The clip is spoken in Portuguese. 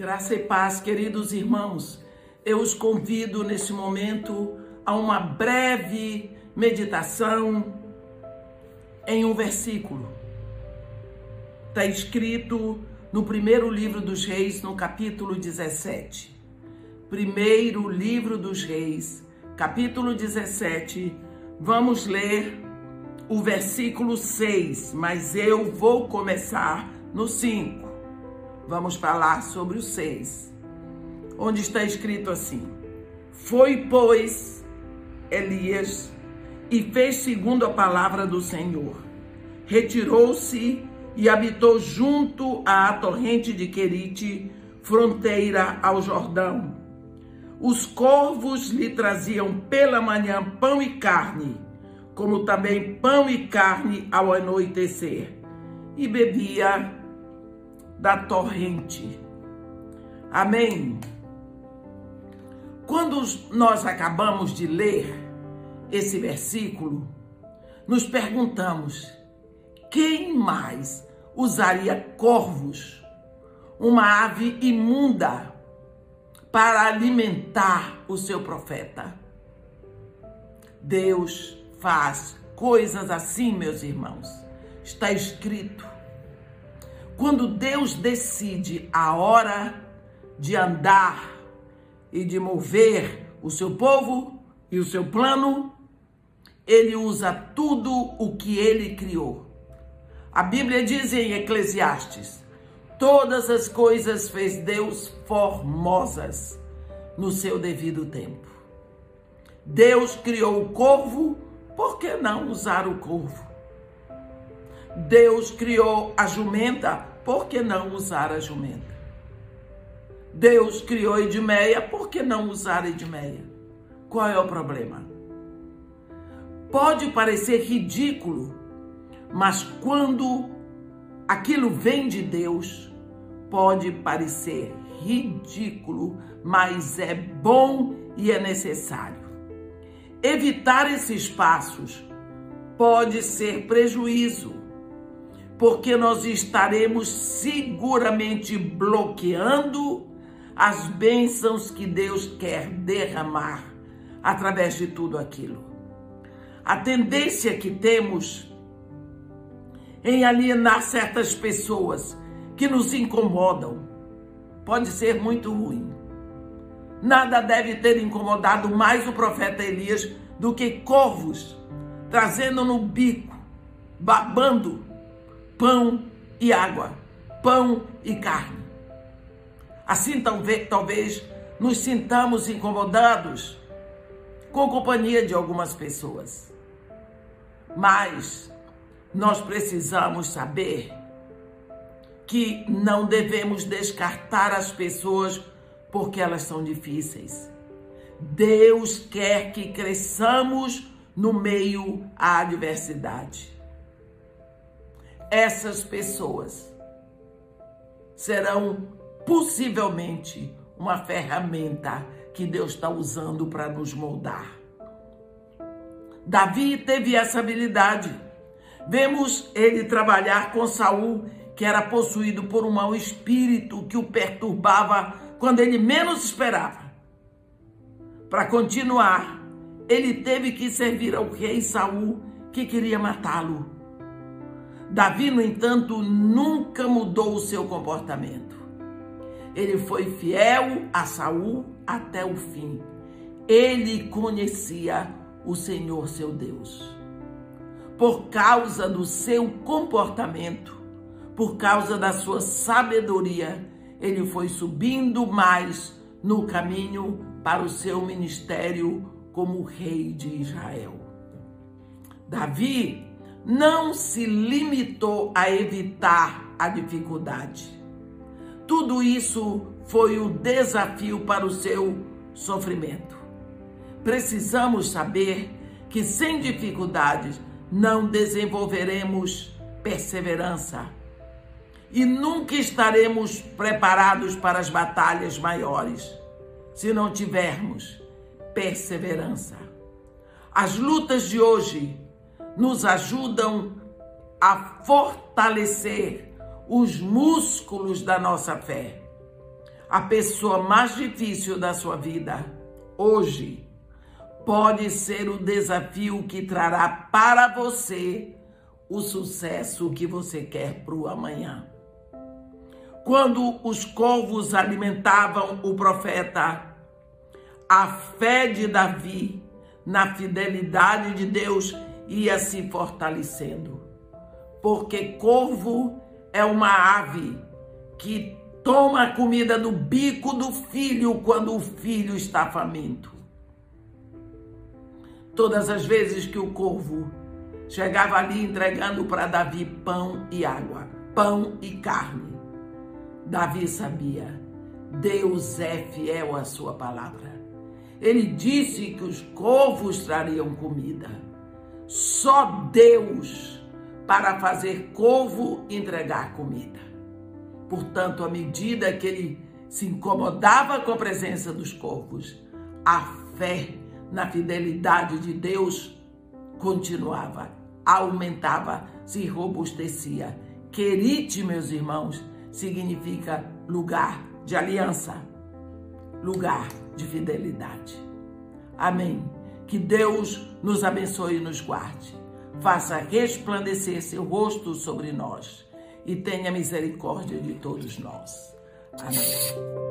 Graça e paz, queridos irmãos. Eu os convido neste momento a uma breve meditação em um versículo. Está escrito no primeiro livro dos Reis, no capítulo 17. Primeiro livro dos Reis, capítulo 17. Vamos ler o versículo 6, mas eu vou começar no 5 vamos falar sobre o 6, onde está escrito assim: Foi, pois, Elias e fez segundo a palavra do Senhor. Retirou-se e habitou junto à torrente de Querite, fronteira ao Jordão. Os corvos lhe traziam pela manhã pão e carne, como também pão e carne ao anoitecer, e bebia da torrente. Amém? Quando nós acabamos de ler esse versículo, nos perguntamos: quem mais usaria corvos, uma ave imunda, para alimentar o seu profeta? Deus faz coisas assim, meus irmãos. Está escrito quando Deus decide a hora de andar e de mover o seu povo e o seu plano, ele usa tudo o que ele criou. A Bíblia diz em Eclesiastes: todas as coisas fez Deus formosas no seu devido tempo. Deus criou o corvo, por que não usar o corvo? Deus criou a jumenta, por que não usar a jumenta? Deus criou Edmeia, por que não usar Edmeia? Qual é o problema? Pode parecer ridículo, mas quando aquilo vem de Deus, pode parecer ridículo, mas é bom e é necessário. Evitar esses passos pode ser prejuízo porque nós estaremos seguramente bloqueando as bênçãos que Deus quer derramar através de tudo aquilo. A tendência que temos em alienar certas pessoas que nos incomodam pode ser muito ruim. Nada deve ter incomodado mais o profeta Elias do que corvos trazendo no bico, babando pão e água, pão e carne. Assim, talvez, talvez nos sintamos incomodados com a companhia de algumas pessoas. Mas nós precisamos saber que não devemos descartar as pessoas porque elas são difíceis. Deus quer que cresçamos no meio à adversidade essas pessoas serão possivelmente uma ferramenta que Deus está usando para nos moldar. Davi teve essa habilidade. Vemos ele trabalhar com Saul, que era possuído por um mau espírito que o perturbava quando ele menos esperava. Para continuar, ele teve que servir ao rei Saul, que queria matá-lo. Davi, no entanto, nunca mudou o seu comportamento. Ele foi fiel a Saul até o fim. Ele conhecia o Senhor seu Deus. Por causa do seu comportamento, por causa da sua sabedoria, ele foi subindo mais no caminho para o seu ministério como rei de Israel. Davi não se limitou a evitar a dificuldade. Tudo isso foi o desafio para o seu sofrimento. Precisamos saber que sem dificuldades não desenvolveremos perseverança e nunca estaremos preparados para as batalhas maiores se não tivermos perseverança. As lutas de hoje nos ajudam a fortalecer os músculos da nossa fé. a pessoa mais difícil da sua vida, hoje, pode ser o desafio que trará para você o sucesso que você quer para o amanhã. Quando os corvos alimentavam o profeta, a fé de Davi na fidelidade de Deus ia se fortalecendo. Porque corvo é uma ave que toma a comida do bico do filho quando o filho está faminto. Todas as vezes que o corvo chegava ali entregando para Davi pão e água, pão e carne, Davi sabia, Deus é fiel à sua palavra. Ele disse que os corvos trariam comida. Só Deus para fazer corvo entregar comida. Portanto, à medida que ele se incomodava com a presença dos corvos, a fé na fidelidade de Deus continuava, aumentava, se robustecia. Querite, meus irmãos, significa lugar de aliança, lugar de fidelidade. Amém. Que Deus nos abençoe e nos guarde. Faça resplandecer seu rosto sobre nós e tenha misericórdia de todos nós. Amém.